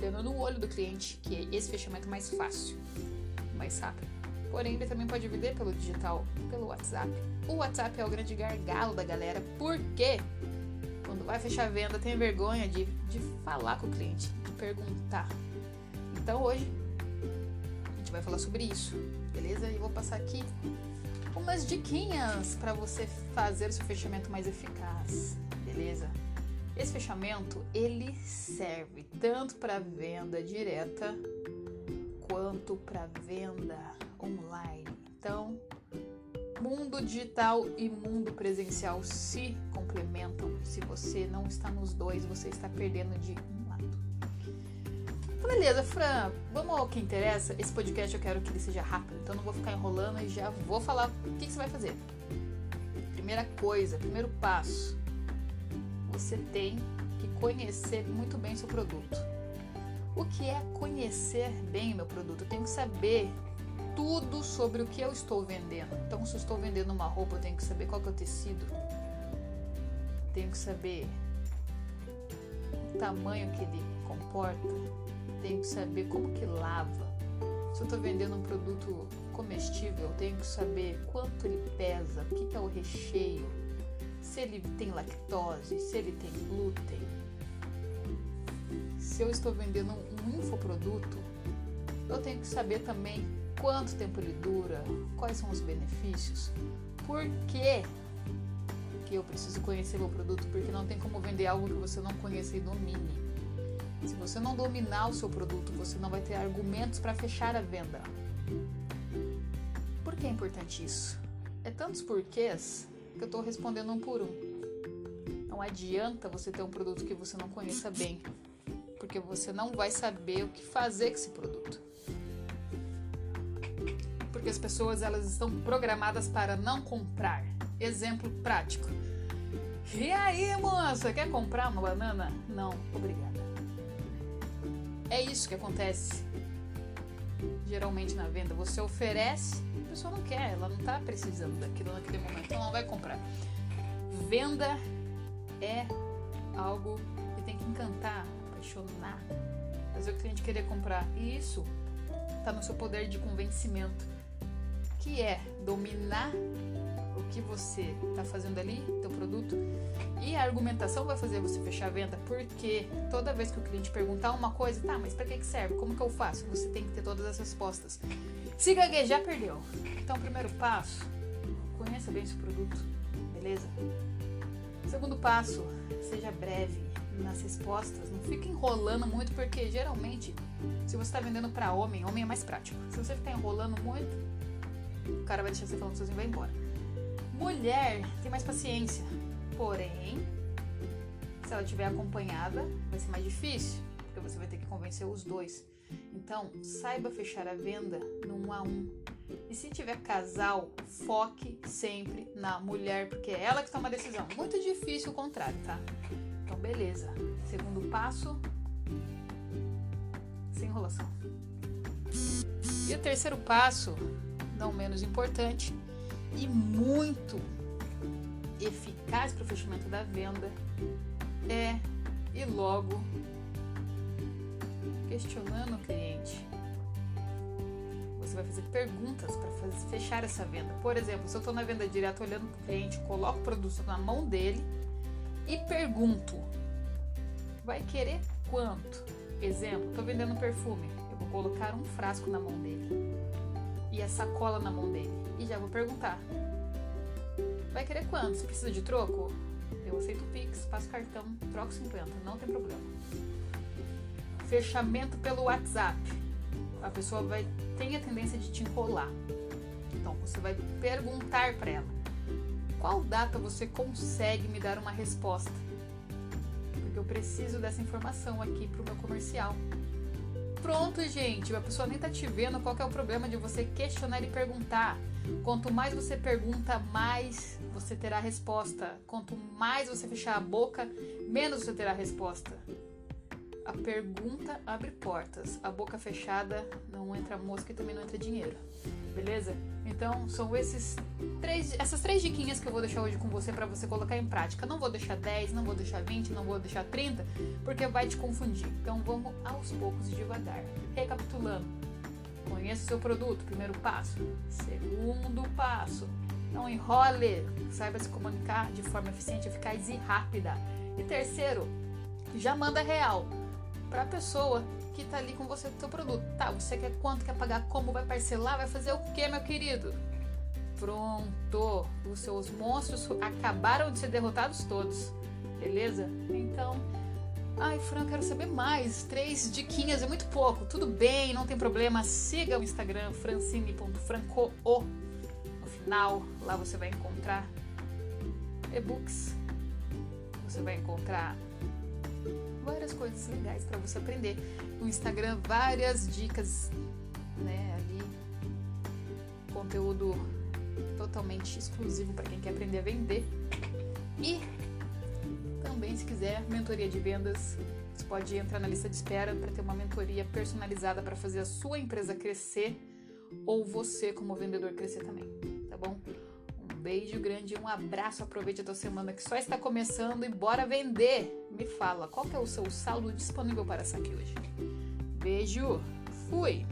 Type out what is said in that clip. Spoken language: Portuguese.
olhando no olho do cliente, que é esse fechamento mais fácil, mais rápido. Porém, ele também pode vender pelo digital, pelo WhatsApp. O WhatsApp é o grande gargalo da galera, porque quando vai fechar a venda tem vergonha de, de falar com o cliente, de perguntar. Então hoje a gente vai falar sobre isso, beleza? E vou passar aqui umas diquinhas para você fazer o seu fechamento mais eficaz, beleza? Esse fechamento ele serve tanto para venda direta quanto para venda online. Então, mundo digital e mundo presencial se complementam. Se você não está nos dois, você está perdendo de um lado. Beleza, Fran, vamos ao que interessa. Esse podcast eu quero que ele seja rápido, então não vou ficar enrolando e já vou falar o que, que você vai fazer. Primeira coisa, primeiro passo, você tem que conhecer muito bem seu produto. O que é conhecer bem o meu produto? Eu tenho que saber tudo sobre o que eu estou vendendo. Então, se eu estou vendendo uma roupa, eu tenho que saber qual que é o tecido. Tenho que saber o tamanho que ele comporta. Tenho que saber como que lava. Se eu estou vendendo um produto comestível, eu tenho que saber quanto ele pesa, o que, que é o recheio, se ele tem lactose, se ele tem glúten. Se eu estou vendendo um infoproduto, eu tenho que saber também quanto tempo ele dura, quais são os benefícios, por que, que eu preciso conhecer meu produto, porque não tem como vender algo que você não conheça e domine. Se você não dominar o seu produto, você não vai ter argumentos para fechar a venda. Por que é importante isso? É tantos porquês que eu estou respondendo um por um. Não adianta você ter um produto que você não conheça bem, porque você não vai saber o que fazer com esse produto porque as pessoas elas estão programadas para não comprar. Exemplo prático. E aí, moça, quer comprar uma banana? Não, obrigada. É isso que acontece geralmente na venda. Você oferece, a pessoa não quer, ela não está precisando daquilo naquele momento, então ela não vai comprar. Venda é algo que tem que encantar, apaixonar, fazer o cliente querer comprar. E isso está no seu poder de convencimento que é dominar o que você está fazendo ali, teu produto, e a argumentação vai fazer você fechar a venda, porque toda vez que o cliente perguntar uma coisa, tá, mas para que, que serve? Como que eu faço? Você tem que ter todas as respostas. Se gaguejar, perdeu. Então, primeiro passo, conheça bem seu produto, beleza? Segundo passo, seja breve nas respostas, não fique enrolando muito, porque geralmente, se você está vendendo para homem, homem é mais prático. Se você ficar enrolando muito, o cara vai deixar você falando sozinho e vai embora. Mulher tem mais paciência, porém, se ela estiver acompanhada, vai ser mais difícil, porque você vai ter que convencer os dois. Então, saiba fechar a venda no um a um. E se tiver casal, foque sempre na mulher, porque é ela que toma a decisão. Muito difícil o contrário, tá? Então, beleza. Segundo passo, sem enrolação. E o terceiro passo não menos importante e muito eficaz para o fechamento da venda é e logo questionando o cliente. Você vai fazer perguntas para fechar essa venda. Por exemplo, se eu estou na venda direta olhando para o cliente, coloco o produto na mão dele e pergunto: vai querer quanto? Exemplo, estou vendendo um perfume, eu vou colocar um frasco na mão dele e a sacola na mão dele. E já vou perguntar: Vai querer quanto? Você precisa de troco? Eu aceito o Pix, passo cartão, troco 50, não tem problema. Fechamento pelo WhatsApp. A pessoa vai tem a tendência de te enrolar. Então você vai perguntar para ela: Qual data você consegue me dar uma resposta? Porque eu preciso dessa informação aqui para o meu comercial. Pronto, gente. A pessoa nem tá te vendo. Qual é o problema de você questionar e perguntar? Quanto mais você pergunta, mais você terá resposta. Quanto mais você fechar a boca, menos você terá resposta. A pergunta abre portas. A boca fechada não entra mosca e também não entra dinheiro. beleza? Então são esses três, essas três diquinhas que eu vou deixar hoje com você para você colocar em prática. Não vou deixar 10, não vou deixar 20, não vou deixar 30, porque vai te confundir. Então vamos aos poucos e devagar. Recapitulando. Conheça o seu produto, primeiro passo. Segundo passo, não enrole, saiba se comunicar de forma eficiente, eficaz e rápida. E terceiro, já manda real para a pessoa que tá ali com você do seu produto. Tá, você quer quanto, quer pagar como, vai parcelar, vai fazer o que, meu querido? Pronto, os seus monstros acabaram de ser derrotados todos, beleza? Então, ai, Fran, quero saber mais. Três diquinhas é muito pouco. Tudo bem, não tem problema. Siga o Instagram francine.franco. No final, lá você vai encontrar e-books. Você vai encontrar várias coisas legais para você aprender. No Instagram, várias dicas, né, ali conteúdo totalmente exclusivo para quem quer aprender a vender. E também, se quiser, mentoria de vendas, você pode entrar na lista de espera para ter uma mentoria personalizada para fazer a sua empresa crescer ou você como vendedor crescer também, tá bom? Beijo grande, um abraço, aproveite a tua semana que só está começando e bora vender! Me fala, qual que é o seu saldo disponível para saque hoje? Beijo, fui!